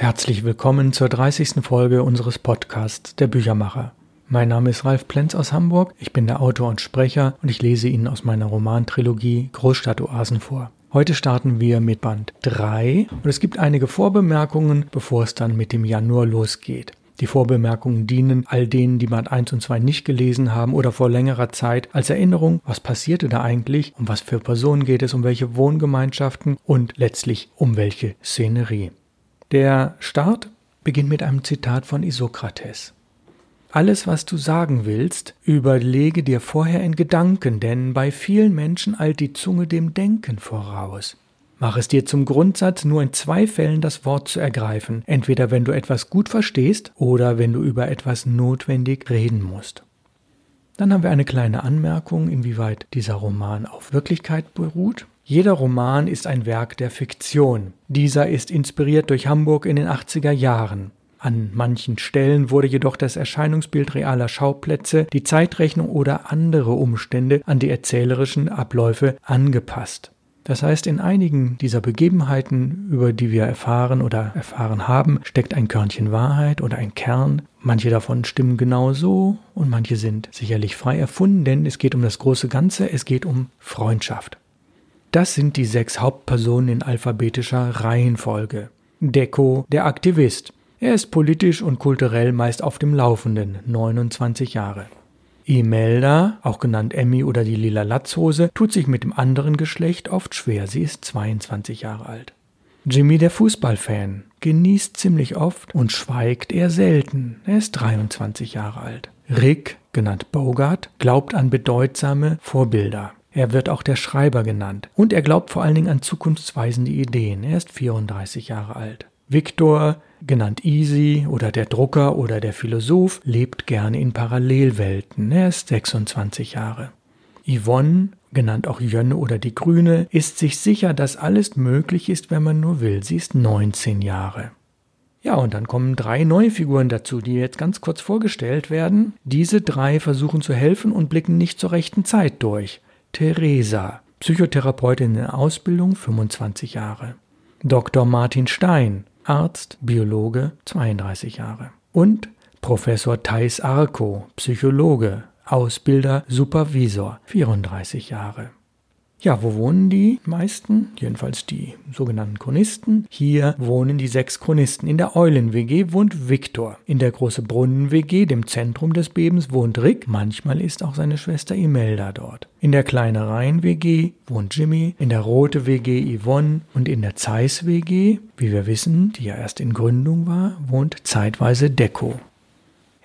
Herzlich willkommen zur 30. Folge unseres Podcasts Der Büchermacher. Mein Name ist Ralf Plenz aus Hamburg, ich bin der Autor und Sprecher und ich lese Ihnen aus meiner Romantrilogie Großstadtoasen vor. Heute starten wir mit Band 3 und es gibt einige Vorbemerkungen, bevor es dann mit dem Januar losgeht. Die Vorbemerkungen dienen all denen, die Band 1 und 2 nicht gelesen haben oder vor längerer Zeit als Erinnerung, was passierte da eigentlich, um was für Personen geht es, um welche Wohngemeinschaften und letztlich um welche Szenerie. Der Start beginnt mit einem Zitat von Isokrates. Alles, was du sagen willst, überlege dir vorher in Gedanken, denn bei vielen Menschen eilt die Zunge dem Denken voraus. Mach es dir zum Grundsatz, nur in zwei Fällen das Wort zu ergreifen, entweder wenn du etwas gut verstehst oder wenn du über etwas notwendig reden musst. Dann haben wir eine kleine Anmerkung, inwieweit dieser Roman auf Wirklichkeit beruht. Jeder Roman ist ein Werk der Fiktion. Dieser ist inspiriert durch Hamburg in den 80er Jahren. An manchen Stellen wurde jedoch das Erscheinungsbild realer Schauplätze, die Zeitrechnung oder andere Umstände an die erzählerischen Abläufe angepasst. Das heißt, in einigen dieser Begebenheiten, über die wir erfahren oder erfahren haben, steckt ein Körnchen Wahrheit oder ein Kern. Manche davon stimmen genau so und manche sind sicherlich frei erfunden, denn es geht um das große Ganze, es geht um Freundschaft. Das sind die sechs Hauptpersonen in alphabetischer Reihenfolge. Deko, der Aktivist. Er ist politisch und kulturell meist auf dem Laufenden, 29 Jahre. Imelda, auch genannt Emmy oder die lila Latzhose, tut sich mit dem anderen Geschlecht oft schwer. Sie ist 22 Jahre alt. Jimmy, der Fußballfan, genießt ziemlich oft und schweigt eher selten. Er ist 23 Jahre alt. Rick, genannt Bogart, glaubt an bedeutsame Vorbilder. Er wird auch der Schreiber genannt. Und er glaubt vor allen Dingen an zukunftsweisende Ideen. Er ist 34 Jahre alt. Victor, genannt Easy oder der Drucker oder der Philosoph, lebt gerne in Parallelwelten. Er ist 26 Jahre. Yvonne, genannt auch Jönne oder die Grüne, ist sich sicher, dass alles möglich ist, wenn man nur will. Sie ist 19 Jahre. Ja, und dann kommen drei neue Figuren dazu, die jetzt ganz kurz vorgestellt werden. Diese drei versuchen zu helfen und blicken nicht zur rechten Zeit durch. Theresa, Psychotherapeutin in Ausbildung, 25 Jahre. Dr. Martin Stein, Arzt, Biologe, 32 Jahre. Und Professor Thais Arco, Psychologe, Ausbilder, Supervisor, 34 Jahre. Ja, wo wohnen die meisten? Jedenfalls die sogenannten Chronisten. Hier wohnen die sechs Chronisten. In der Eulen-WG wohnt Viktor. In der Große Brunnen-WG, dem Zentrum des Bebens, wohnt Rick. Manchmal ist auch seine Schwester Imelda dort. In der Kleine Rhein-WG wohnt Jimmy. In der Rote WG Yvonne. Und in der Zeiss-WG, wie wir wissen, die ja erst in Gründung war, wohnt zeitweise Deko.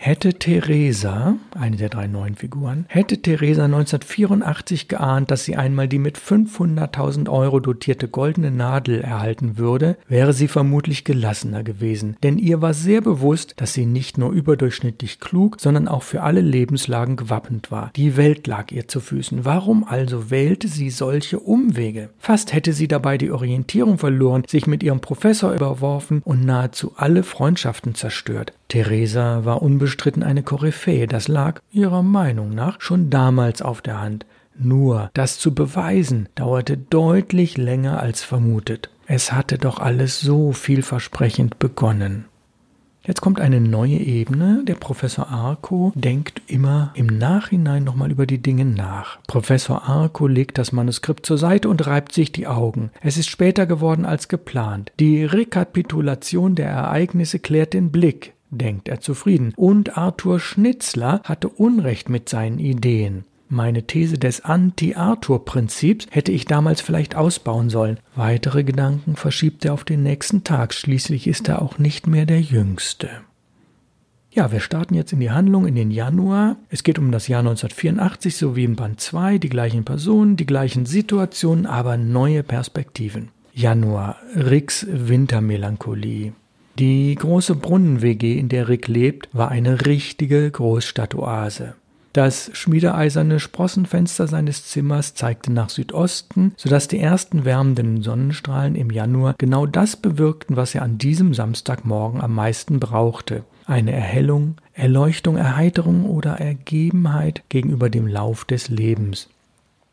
Hätte Theresa, eine der drei neuen Figuren, hätte Theresa 1984 geahnt, dass sie einmal die mit 500.000 Euro dotierte goldene Nadel erhalten würde, wäre sie vermutlich gelassener gewesen, denn ihr war sehr bewusst, dass sie nicht nur überdurchschnittlich klug, sondern auch für alle Lebenslagen gewappnet war. Die Welt lag ihr zu Füßen. Warum also wählte sie solche Umwege? Fast hätte sie dabei die Orientierung verloren, sich mit ihrem Professor überworfen und nahezu alle Freundschaften zerstört. Theresa war unbestritten eine Koryphäe, das lag ihrer Meinung nach schon damals auf der Hand. Nur das zu beweisen dauerte deutlich länger als vermutet. Es hatte doch alles so vielversprechend begonnen. Jetzt kommt eine neue Ebene. Der Professor Arco denkt immer im Nachhinein nochmal über die Dinge nach. Professor Arco legt das Manuskript zur Seite und reibt sich die Augen. Es ist später geworden als geplant. Die Rekapitulation der Ereignisse klärt den Blick denkt er zufrieden. Und Arthur Schnitzler hatte Unrecht mit seinen Ideen. Meine These des Anti-Arthur-Prinzips hätte ich damals vielleicht ausbauen sollen. Weitere Gedanken verschiebt er auf den nächsten Tag. Schließlich ist er auch nicht mehr der Jüngste. Ja, wir starten jetzt in die Handlung in den Januar. Es geht um das Jahr 1984, so wie in Band 2, die gleichen Personen, die gleichen Situationen, aber neue Perspektiven. Januar, Ricks Wintermelancholie. Die große Brunnen-WG, in der Rick lebt, war eine richtige Großstadtoase. Das schmiedeeiserne Sprossenfenster seines Zimmers zeigte nach Südosten, sodass die ersten wärmenden Sonnenstrahlen im Januar genau das bewirkten, was er an diesem Samstagmorgen am meisten brauchte. Eine Erhellung, Erleuchtung, Erheiterung oder Ergebenheit gegenüber dem Lauf des Lebens.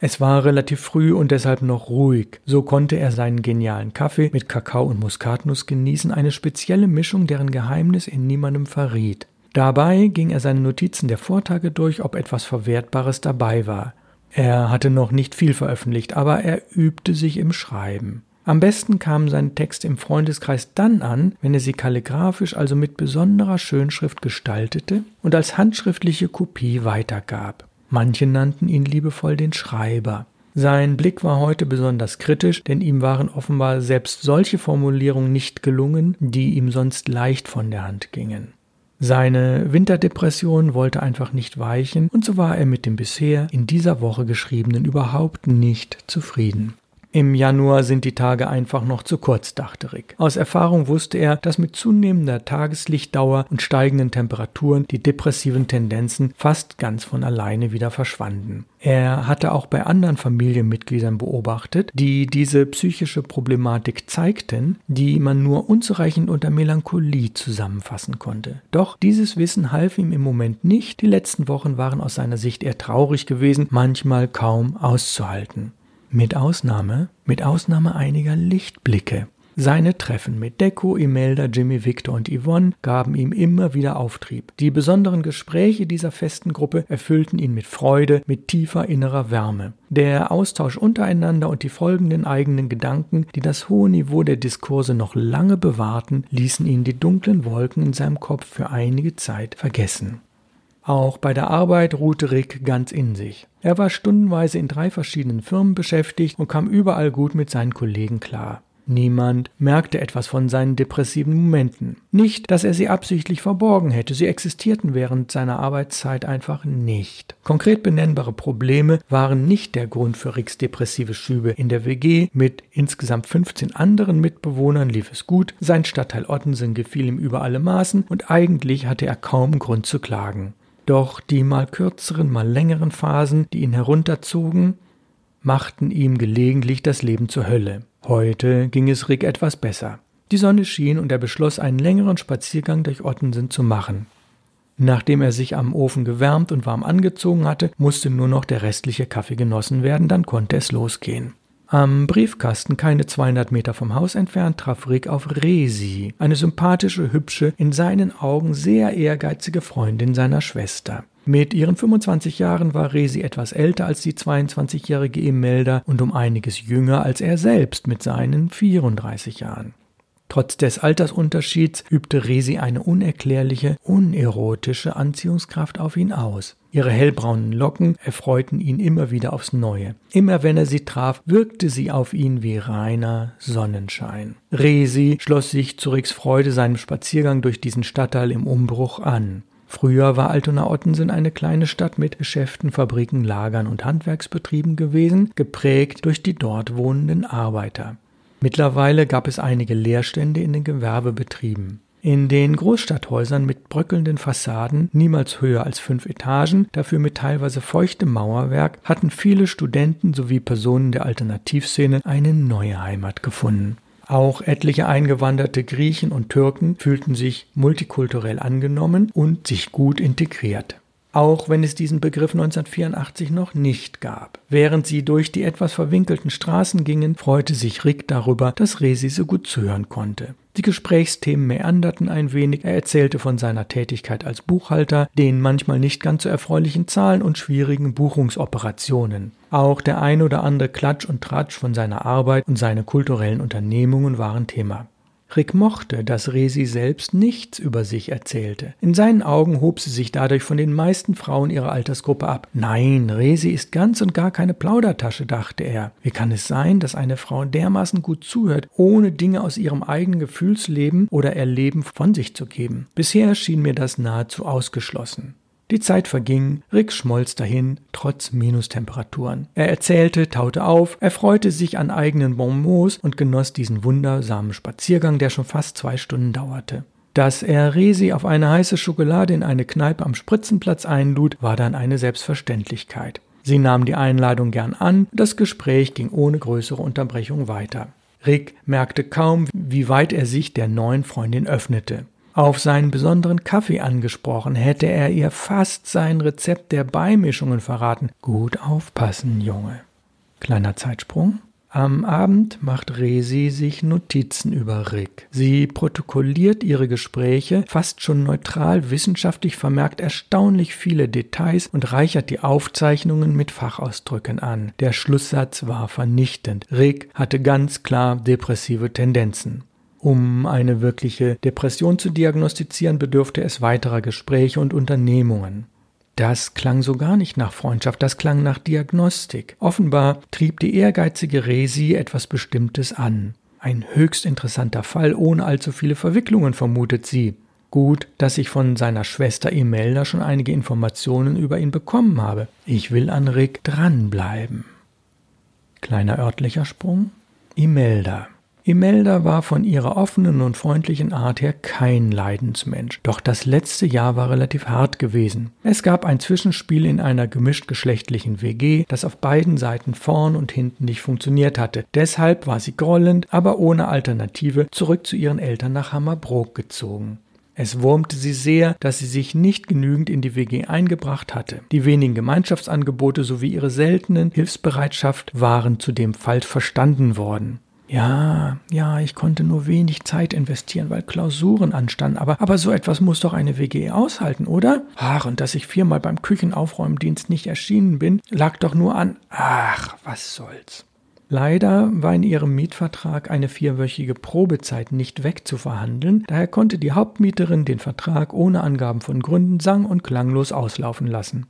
Es war relativ früh und deshalb noch ruhig. So konnte er seinen genialen Kaffee mit Kakao und Muskatnuss genießen, eine spezielle Mischung, deren Geheimnis er niemandem verriet. Dabei ging er seine Notizen der Vortage durch, ob etwas Verwertbares dabei war. Er hatte noch nicht viel veröffentlicht, aber er übte sich im Schreiben. Am besten kamen seine Texte im Freundeskreis dann an, wenn er sie kalligraphisch, also mit besonderer Schönschrift gestaltete und als handschriftliche Kopie weitergab. Manche nannten ihn liebevoll den Schreiber. Sein Blick war heute besonders kritisch, denn ihm waren offenbar selbst solche Formulierungen nicht gelungen, die ihm sonst leicht von der Hand gingen. Seine Winterdepression wollte einfach nicht weichen, und so war er mit dem bisher in dieser Woche geschriebenen überhaupt nicht zufrieden. Im Januar sind die Tage einfach noch zu kurz, dachte Rick. Aus Erfahrung wusste er, dass mit zunehmender Tageslichtdauer und steigenden Temperaturen die depressiven Tendenzen fast ganz von alleine wieder verschwanden. Er hatte auch bei anderen Familienmitgliedern beobachtet, die diese psychische Problematik zeigten, die man nur unzureichend unter Melancholie zusammenfassen konnte. Doch dieses Wissen half ihm im Moment nicht. Die letzten Wochen waren aus seiner Sicht eher traurig gewesen, manchmal kaum auszuhalten. Mit Ausnahme, mit Ausnahme einiger Lichtblicke. Seine Treffen mit Deko, Imelda, Jimmy, Victor und Yvonne gaben ihm immer wieder Auftrieb. Die besonderen Gespräche dieser festen Gruppe erfüllten ihn mit Freude, mit tiefer innerer Wärme. Der Austausch untereinander und die folgenden eigenen Gedanken, die das hohe Niveau der Diskurse noch lange bewahrten, ließen ihn die dunklen Wolken in seinem Kopf für einige Zeit vergessen. Auch bei der Arbeit ruhte Rick ganz in sich. Er war stundenweise in drei verschiedenen Firmen beschäftigt und kam überall gut mit seinen Kollegen klar. Niemand merkte etwas von seinen depressiven Momenten. Nicht, dass er sie absichtlich verborgen hätte, sie existierten während seiner Arbeitszeit einfach nicht. Konkret benennbare Probleme waren nicht der Grund für Ricks depressive Schübe. In der WG mit insgesamt 15 anderen Mitbewohnern lief es gut, sein Stadtteil Ottensen gefiel ihm über alle Maßen und eigentlich hatte er kaum Grund zu klagen. Doch die mal kürzeren, mal längeren Phasen, die ihn herunterzogen, machten ihm gelegentlich das Leben zur Hölle. Heute ging es Rick etwas besser. Die Sonne schien und er beschloss, einen längeren Spaziergang durch Ottensen zu machen. Nachdem er sich am Ofen gewärmt und warm angezogen hatte, musste nur noch der restliche Kaffee genossen werden, dann konnte es losgehen. Am Briefkasten, keine 200 Meter vom Haus entfernt, traf Rick auf Resi, eine sympathische, hübsche, in seinen Augen sehr ehrgeizige Freundin seiner Schwester. Mit ihren 25 Jahren war Resi etwas älter als die 22-jährige Imelda und um einiges jünger als er selbst mit seinen 34 Jahren. Trotz des Altersunterschieds übte Resi eine unerklärliche, unerotische Anziehungskraft auf ihn aus. Ihre hellbraunen Locken erfreuten ihn immer wieder aufs Neue. Immer wenn er sie traf, wirkte sie auf ihn wie reiner Sonnenschein. Resi schloss sich zu Ricks Freude seinem Spaziergang durch diesen Stadtteil im Umbruch an. Früher war Altona-Ottensen eine kleine Stadt mit Geschäften, Fabriken, Lagern und Handwerksbetrieben gewesen, geprägt durch die dort wohnenden Arbeiter. Mittlerweile gab es einige Leerstände in den Gewerbebetrieben. In den Großstadthäusern mit bröckelnden Fassaden, niemals höher als fünf Etagen, dafür mit teilweise feuchtem Mauerwerk, hatten viele Studenten sowie Personen der Alternativszene eine neue Heimat gefunden. Auch etliche eingewanderte Griechen und Türken fühlten sich multikulturell angenommen und sich gut integriert auch wenn es diesen Begriff 1984 noch nicht gab. Während sie durch die etwas verwinkelten Straßen gingen, freute sich Rick darüber, dass Resi so gut zuhören konnte. Die Gesprächsthemen meanderten ein wenig, er erzählte von seiner Tätigkeit als Buchhalter, den manchmal nicht ganz so erfreulichen Zahlen und schwierigen Buchungsoperationen. Auch der ein oder andere Klatsch und Tratsch von seiner Arbeit und seine kulturellen Unternehmungen waren Thema. Rick mochte, dass Resi selbst nichts über sich erzählte. In seinen Augen hob sie sich dadurch von den meisten Frauen ihrer Altersgruppe ab. Nein, Resi ist ganz und gar keine Plaudertasche, dachte er. Wie kann es sein, dass eine Frau dermaßen gut zuhört, ohne Dinge aus ihrem eigenen Gefühlsleben oder Erleben von sich zu geben? Bisher schien mir das nahezu ausgeschlossen. Die Zeit verging, Rick schmolz dahin, trotz Minustemperaturen. Er erzählte, taute auf, erfreute sich an eigenen Bonbons und genoss diesen wundersamen Spaziergang, der schon fast zwei Stunden dauerte. Dass er Resi auf eine heiße Schokolade in eine Kneipe am Spritzenplatz einlud, war dann eine Selbstverständlichkeit. Sie nahm die Einladung gern an, das Gespräch ging ohne größere Unterbrechung weiter. Rick merkte kaum, wie weit er sich der neuen Freundin öffnete. Auf seinen besonderen Kaffee angesprochen, hätte er ihr fast sein Rezept der Beimischungen verraten. Gut aufpassen, Junge. Kleiner Zeitsprung. Am Abend macht Resi sich Notizen über Rick. Sie protokolliert ihre Gespräche, fast schon neutral wissenschaftlich vermerkt erstaunlich viele Details und reichert die Aufzeichnungen mit Fachausdrücken an. Der Schlusssatz war vernichtend. Rick hatte ganz klar depressive Tendenzen. Um eine wirkliche Depression zu diagnostizieren, bedürfte es weiterer Gespräche und Unternehmungen. Das klang so gar nicht nach Freundschaft, das klang nach Diagnostik. Offenbar trieb die ehrgeizige Resi etwas Bestimmtes an. Ein höchst interessanter Fall ohne allzu viele Verwicklungen, vermutet sie. Gut, dass ich von seiner Schwester Imelda schon einige Informationen über ihn bekommen habe. Ich will an Rick dranbleiben. Kleiner örtlicher Sprung. Imelda. Imelda war von ihrer offenen und freundlichen Art her kein Leidensmensch. Doch das letzte Jahr war relativ hart gewesen. Es gab ein Zwischenspiel in einer gemischtgeschlechtlichen WG, das auf beiden Seiten vorn und hinten nicht funktioniert hatte. Deshalb war sie grollend, aber ohne Alternative zurück zu ihren Eltern nach Hammerbrook gezogen. Es wurmte sie sehr, dass sie sich nicht genügend in die WG eingebracht hatte. Die wenigen Gemeinschaftsangebote sowie ihre seltenen Hilfsbereitschaft waren zudem falsch verstanden worden. Ja, ja, ich konnte nur wenig Zeit investieren, weil Klausuren anstanden, aber, aber so etwas muss doch eine WG aushalten, oder? Ach, und dass ich viermal beim Küchenaufräumdienst nicht erschienen bin, lag doch nur an. Ach, was soll's. Leider war in ihrem Mietvertrag eine vierwöchige Probezeit nicht wegzuverhandeln, daher konnte die Hauptmieterin den Vertrag ohne Angaben von Gründen sang- und klanglos auslaufen lassen.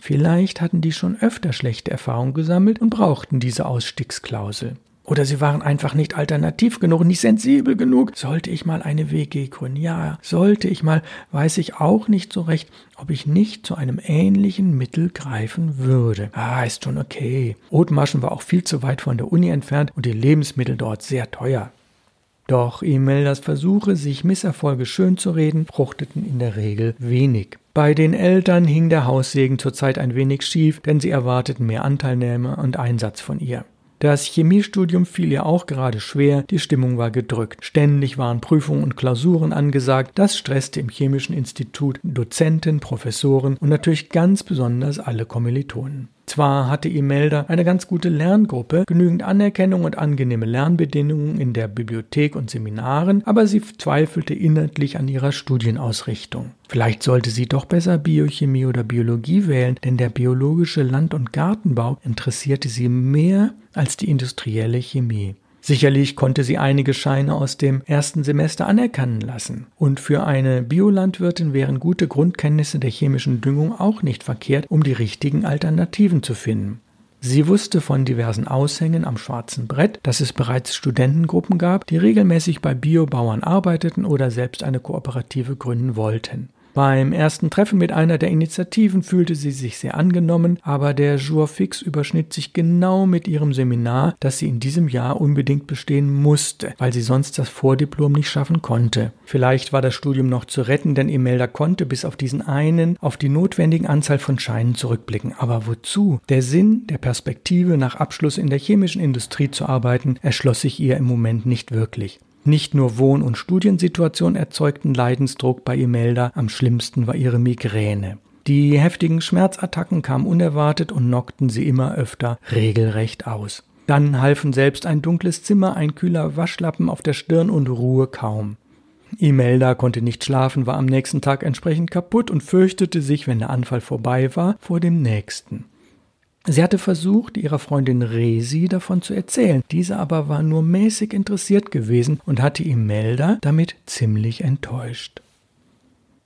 Vielleicht hatten die schon öfter schlechte Erfahrungen gesammelt und brauchten diese Ausstiegsklausel. Oder sie waren einfach nicht alternativ genug, nicht sensibel genug. Sollte ich mal eine WG gründen? Ja, sollte ich mal, weiß ich auch nicht so recht, ob ich nicht zu einem ähnlichen Mittel greifen würde. Ah, ist schon okay. Othmarschen war auch viel zu weit von der Uni entfernt und die Lebensmittel dort sehr teuer. Doch Imeldas Versuche, sich Misserfolge schön zu reden, fruchteten in der Regel wenig. Bei den Eltern hing der Haussegen zurzeit ein wenig schief, denn sie erwarteten mehr Anteilnahme und Einsatz von ihr. Das Chemiestudium fiel ihr auch gerade schwer, die Stimmung war gedrückt. Ständig waren Prüfungen und Klausuren angesagt, das stresste im Chemischen Institut Dozenten, Professoren und natürlich ganz besonders alle Kommilitonen. Zwar hatte Imelda eine ganz gute Lerngruppe, genügend Anerkennung und angenehme Lernbedingungen in der Bibliothek und Seminaren, aber sie zweifelte inhaltlich an ihrer Studienausrichtung. Vielleicht sollte sie doch besser Biochemie oder Biologie wählen, denn der biologische Land- und Gartenbau interessierte sie mehr als die industrielle Chemie. Sicherlich konnte sie einige Scheine aus dem ersten Semester anerkennen lassen. Und für eine Biolandwirtin wären gute Grundkenntnisse der chemischen Düngung auch nicht verkehrt, um die richtigen Alternativen zu finden. Sie wusste von diversen Aushängen am schwarzen Brett, dass es bereits Studentengruppen gab, die regelmäßig bei Biobauern arbeiteten oder selbst eine Kooperative gründen wollten. Beim ersten Treffen mit einer der Initiativen fühlte sie sich sehr angenommen, aber der Jour fix überschnitt sich genau mit ihrem Seminar, das sie in diesem Jahr unbedingt bestehen musste, weil sie sonst das Vordiplom nicht schaffen konnte. Vielleicht war das Studium noch zu retten, denn Imelda konnte bis auf diesen einen auf die notwendigen Anzahl von Scheinen zurückblicken. Aber wozu? Der Sinn der Perspektive, nach Abschluss in der chemischen Industrie zu arbeiten, erschloss sich ihr im Moment nicht wirklich. Nicht nur Wohn- und Studiensituation erzeugten Leidensdruck bei Imelda, am schlimmsten war ihre Migräne. Die heftigen Schmerzattacken kamen unerwartet und knockten sie immer öfter regelrecht aus. Dann halfen selbst ein dunkles Zimmer, ein kühler Waschlappen auf der Stirn und Ruhe kaum. Imelda konnte nicht schlafen, war am nächsten Tag entsprechend kaputt und fürchtete sich, wenn der Anfall vorbei war, vor dem nächsten. Sie hatte versucht, ihrer Freundin Resi davon zu erzählen. Diese aber war nur mäßig interessiert gewesen und hatte Imelda damit ziemlich enttäuscht.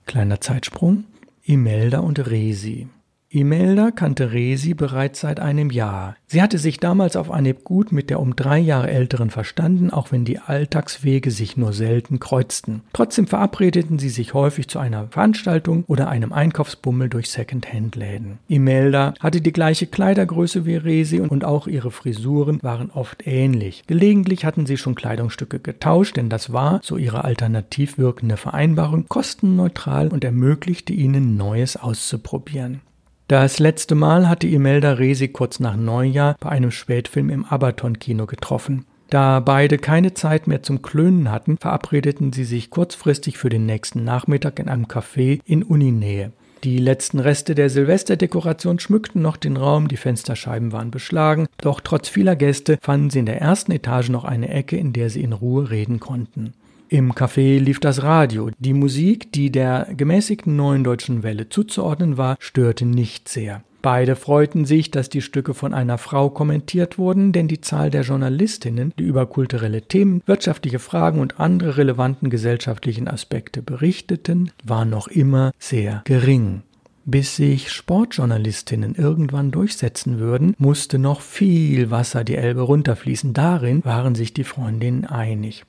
Kleiner Zeitsprung. Imelda und Resi. Imelda kannte Resi bereits seit einem Jahr. Sie hatte sich damals auf Anhieb gut mit der um drei Jahre älteren verstanden, auch wenn die Alltagswege sich nur selten kreuzten. Trotzdem verabredeten sie sich häufig zu einer Veranstaltung oder einem Einkaufsbummel durch Second-Hand-Läden. Imelda hatte die gleiche Kleidergröße wie Resi und auch ihre Frisuren waren oft ähnlich. Gelegentlich hatten sie schon Kleidungsstücke getauscht, denn das war, so ihre alternativ wirkende Vereinbarung, kostenneutral und ermöglichte ihnen Neues auszuprobieren. Das letzte Mal hatte Imelda Resi kurz nach Neujahr bei einem Spätfilm im Abaton-Kino getroffen. Da beide keine Zeit mehr zum Klönen hatten, verabredeten sie sich kurzfristig für den nächsten Nachmittag in einem Café in Uninähe. Die letzten Reste der Silvesterdekoration schmückten noch den Raum, die Fensterscheiben waren beschlagen, doch trotz vieler Gäste fanden sie in der ersten Etage noch eine Ecke, in der sie in Ruhe reden konnten. Im Café lief das Radio. Die Musik, die der gemäßigten neuen deutschen Welle zuzuordnen war, störte nicht sehr. Beide freuten sich, dass die Stücke von einer Frau kommentiert wurden, denn die Zahl der Journalistinnen, die über kulturelle Themen, wirtschaftliche Fragen und andere relevanten gesellschaftlichen Aspekte berichteten, war noch immer sehr gering. Bis sich Sportjournalistinnen irgendwann durchsetzen würden, musste noch viel Wasser die Elbe runterfließen. Darin waren sich die Freundinnen einig.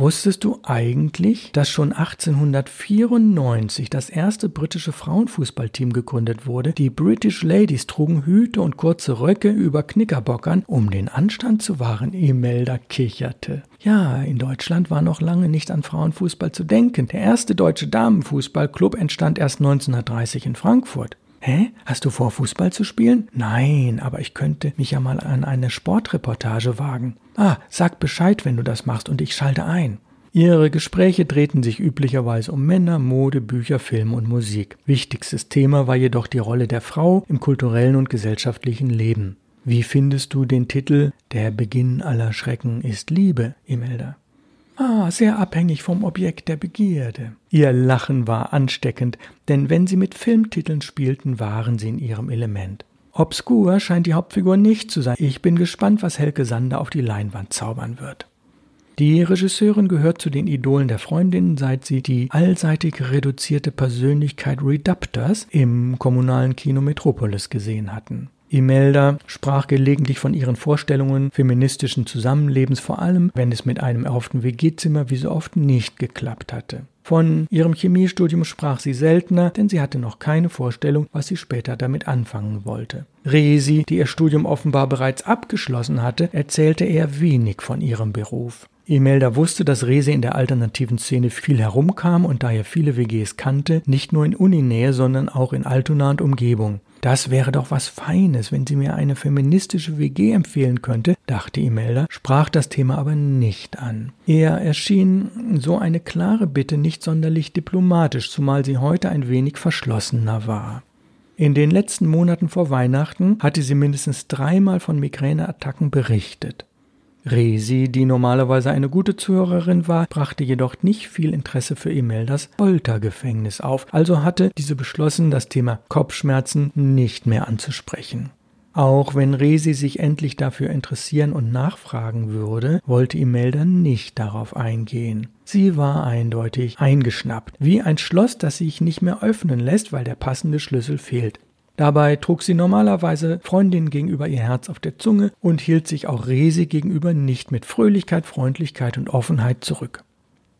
Wusstest du eigentlich, dass schon 1894 das erste britische Frauenfußballteam gegründet wurde? Die British Ladies trugen Hüte und kurze Röcke über Knickerbockern, um den Anstand zu wahren. Imelda kicherte. Ja, in Deutschland war noch lange nicht an Frauenfußball zu denken. Der erste deutsche Damenfußballclub entstand erst 1930 in Frankfurt. Hä? Hast du vor, Fußball zu spielen? Nein, aber ich könnte mich ja mal an eine Sportreportage wagen. Ah, sag Bescheid, wenn du das machst und ich schalte ein. Ihre Gespräche drehten sich üblicherweise um Männer, Mode, Bücher, Film und Musik. Wichtigstes Thema war jedoch die Rolle der Frau im kulturellen und gesellschaftlichen Leben. Wie findest du den Titel Der Beginn aller Schrecken ist Liebe, Imelda? Ah, sehr abhängig vom Objekt der Begierde. Ihr Lachen war ansteckend, denn wenn sie mit Filmtiteln spielten, waren sie in ihrem Element. Obskur scheint die Hauptfigur nicht zu sein. Ich bin gespannt, was Helke Sander auf die Leinwand zaubern wird. Die Regisseurin gehört zu den Idolen der Freundinnen, seit sie die allseitig reduzierte Persönlichkeit Reduptors im kommunalen Kino Metropolis gesehen hatten. Imelda sprach gelegentlich von ihren Vorstellungen feministischen Zusammenlebens, vor allem wenn es mit einem erhofften WG-Zimmer wie so oft nicht geklappt hatte. Von ihrem Chemiestudium sprach sie seltener, denn sie hatte noch keine Vorstellung, was sie später damit anfangen wollte. Resi, die ihr Studium offenbar bereits abgeschlossen hatte, erzählte eher wenig von ihrem Beruf. Imelda wusste, dass Resi in der alternativen Szene viel herumkam und daher viele WGs kannte, nicht nur in Uninähe, sondern auch in Altona und Umgebung. Das wäre doch was Feines, wenn sie mir eine feministische WG empfehlen könnte, dachte Imelda, sprach das Thema aber nicht an. Er erschien so eine klare Bitte nicht sonderlich diplomatisch, zumal sie heute ein wenig verschlossener war. In den letzten Monaten vor Weihnachten hatte sie mindestens dreimal von Migräneattacken berichtet. Resi, die normalerweise eine gute Zuhörerin war, brachte jedoch nicht viel Interesse für Imeldas Foltergefängnis auf, also hatte diese beschlossen, das Thema Kopfschmerzen nicht mehr anzusprechen. Auch wenn Resi sich endlich dafür interessieren und nachfragen würde, wollte Imelda nicht darauf eingehen. Sie war eindeutig eingeschnappt, wie ein Schloss, das sich nicht mehr öffnen lässt, weil der passende Schlüssel fehlt. Dabei trug sie normalerweise Freundinnen gegenüber ihr Herz auf der Zunge und hielt sich auch Resi gegenüber nicht mit Fröhlichkeit, Freundlichkeit und Offenheit zurück.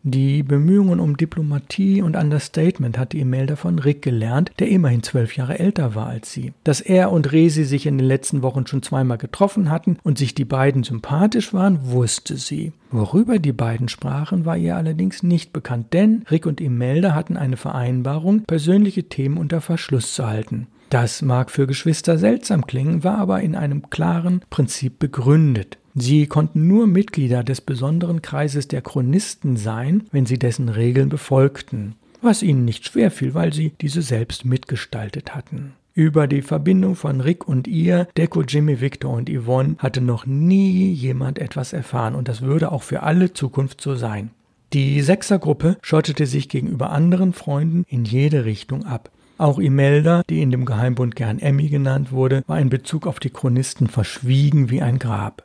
Die Bemühungen um Diplomatie und Understatement hatte Imelda von Rick gelernt, der immerhin zwölf Jahre älter war als sie. Dass er und Resi sich in den letzten Wochen schon zweimal getroffen hatten und sich die beiden sympathisch waren, wusste sie. Worüber die beiden sprachen, war ihr allerdings nicht bekannt, denn Rick und Imelda hatten eine Vereinbarung, persönliche Themen unter Verschluss zu halten. Das mag für Geschwister seltsam klingen, war aber in einem klaren Prinzip begründet. Sie konnten nur Mitglieder des besonderen Kreises der Chronisten sein, wenn sie dessen Regeln befolgten, was ihnen nicht schwer fiel, weil sie diese selbst mitgestaltet hatten. Über die Verbindung von Rick und ihr, Deko, Jimmy, Victor und Yvonne hatte noch nie jemand etwas erfahren und das würde auch für alle Zukunft so sein. Die Sechsergruppe schottete sich gegenüber anderen Freunden in jede Richtung ab. Auch Imelda, die in dem Geheimbund gern Emmy genannt wurde, war in Bezug auf die Chronisten verschwiegen wie ein Grab.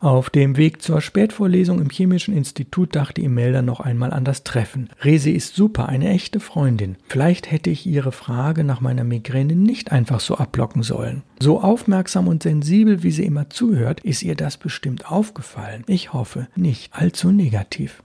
Auf dem Weg zur Spätvorlesung im Chemischen Institut dachte Imelda noch einmal an das Treffen. Resi ist super, eine echte Freundin. Vielleicht hätte ich ihre Frage nach meiner Migräne nicht einfach so abblocken sollen. So aufmerksam und sensibel, wie sie immer zuhört, ist ihr das bestimmt aufgefallen. Ich hoffe, nicht allzu negativ.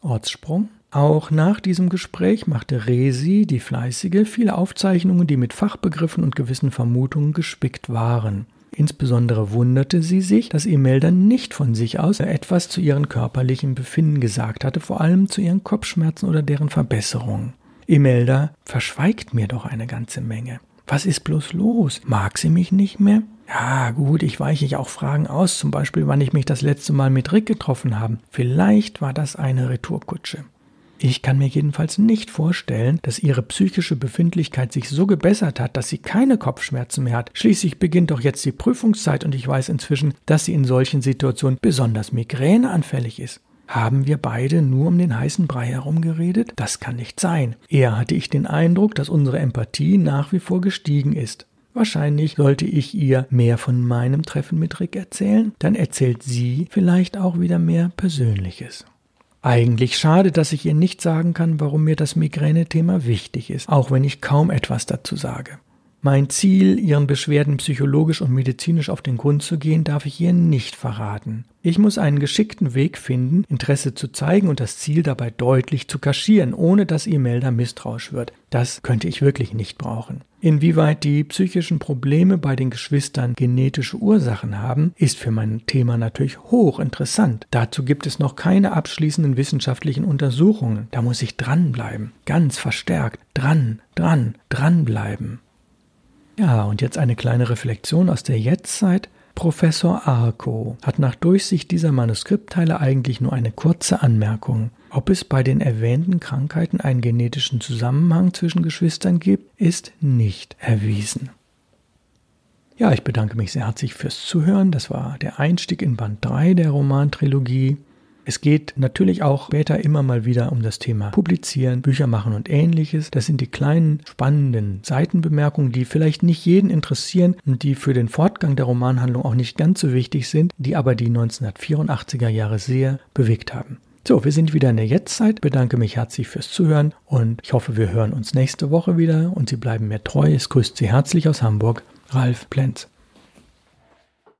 Ortssprung auch nach diesem Gespräch machte Resi, die Fleißige, viele Aufzeichnungen, die mit Fachbegriffen und gewissen Vermutungen gespickt waren. Insbesondere wunderte sie sich, dass Imelda nicht von sich aus etwas zu ihren körperlichen Befinden gesagt hatte, vor allem zu ihren Kopfschmerzen oder deren Verbesserung. Imelda verschweigt mir doch eine ganze Menge. Was ist bloß los? Mag sie mich nicht mehr? Ja, gut, ich weiche ich auch Fragen aus, zum Beispiel, wann ich mich das letzte Mal mit Rick getroffen habe. Vielleicht war das eine Retourkutsche. Ich kann mir jedenfalls nicht vorstellen, dass ihre psychische Befindlichkeit sich so gebessert hat, dass sie keine Kopfschmerzen mehr hat. Schließlich beginnt doch jetzt die Prüfungszeit und ich weiß inzwischen, dass sie in solchen Situationen besonders migräneanfällig ist. Haben wir beide nur um den heißen Brei herumgeredet? Das kann nicht sein. Eher hatte ich den Eindruck, dass unsere Empathie nach wie vor gestiegen ist. Wahrscheinlich sollte ich ihr mehr von meinem Treffen mit Rick erzählen, dann erzählt sie vielleicht auch wieder mehr Persönliches. Eigentlich schade, dass ich ihr nicht sagen kann, warum mir das Migräne-Thema wichtig ist, auch wenn ich kaum etwas dazu sage. Mein Ziel, ihren Beschwerden psychologisch und medizinisch auf den Grund zu gehen, darf ich ihr nicht verraten. Ich muss einen geschickten Weg finden, Interesse zu zeigen und das Ziel dabei deutlich zu kaschieren, ohne dass Imelda misstrauisch wird. Das könnte ich wirklich nicht brauchen. Inwieweit die psychischen Probleme bei den Geschwistern genetische Ursachen haben, ist für mein Thema natürlich hochinteressant. Dazu gibt es noch keine abschließenden wissenschaftlichen Untersuchungen. Da muss ich dranbleiben. Ganz verstärkt. Dran, dran, dranbleiben. Ja, und jetzt eine kleine Reflexion aus der Jetztzeit. Professor Arco hat nach Durchsicht dieser Manuskriptteile eigentlich nur eine kurze Anmerkung. Ob es bei den erwähnten Krankheiten einen genetischen Zusammenhang zwischen Geschwistern gibt, ist nicht erwiesen. Ja, ich bedanke mich sehr herzlich fürs Zuhören. Das war der Einstieg in Band 3 der Romantrilogie. Es geht natürlich auch später immer mal wieder um das Thema Publizieren, Bücher machen und ähnliches. Das sind die kleinen spannenden Seitenbemerkungen, die vielleicht nicht jeden interessieren und die für den Fortgang der Romanhandlung auch nicht ganz so wichtig sind, die aber die 1984er Jahre sehr bewegt haben. So, wir sind wieder in der Jetztzeit. Bedanke mich herzlich fürs Zuhören und ich hoffe, wir hören uns nächste Woche wieder und Sie bleiben mir treu. Es grüßt Sie herzlich aus Hamburg, Ralf Plenz.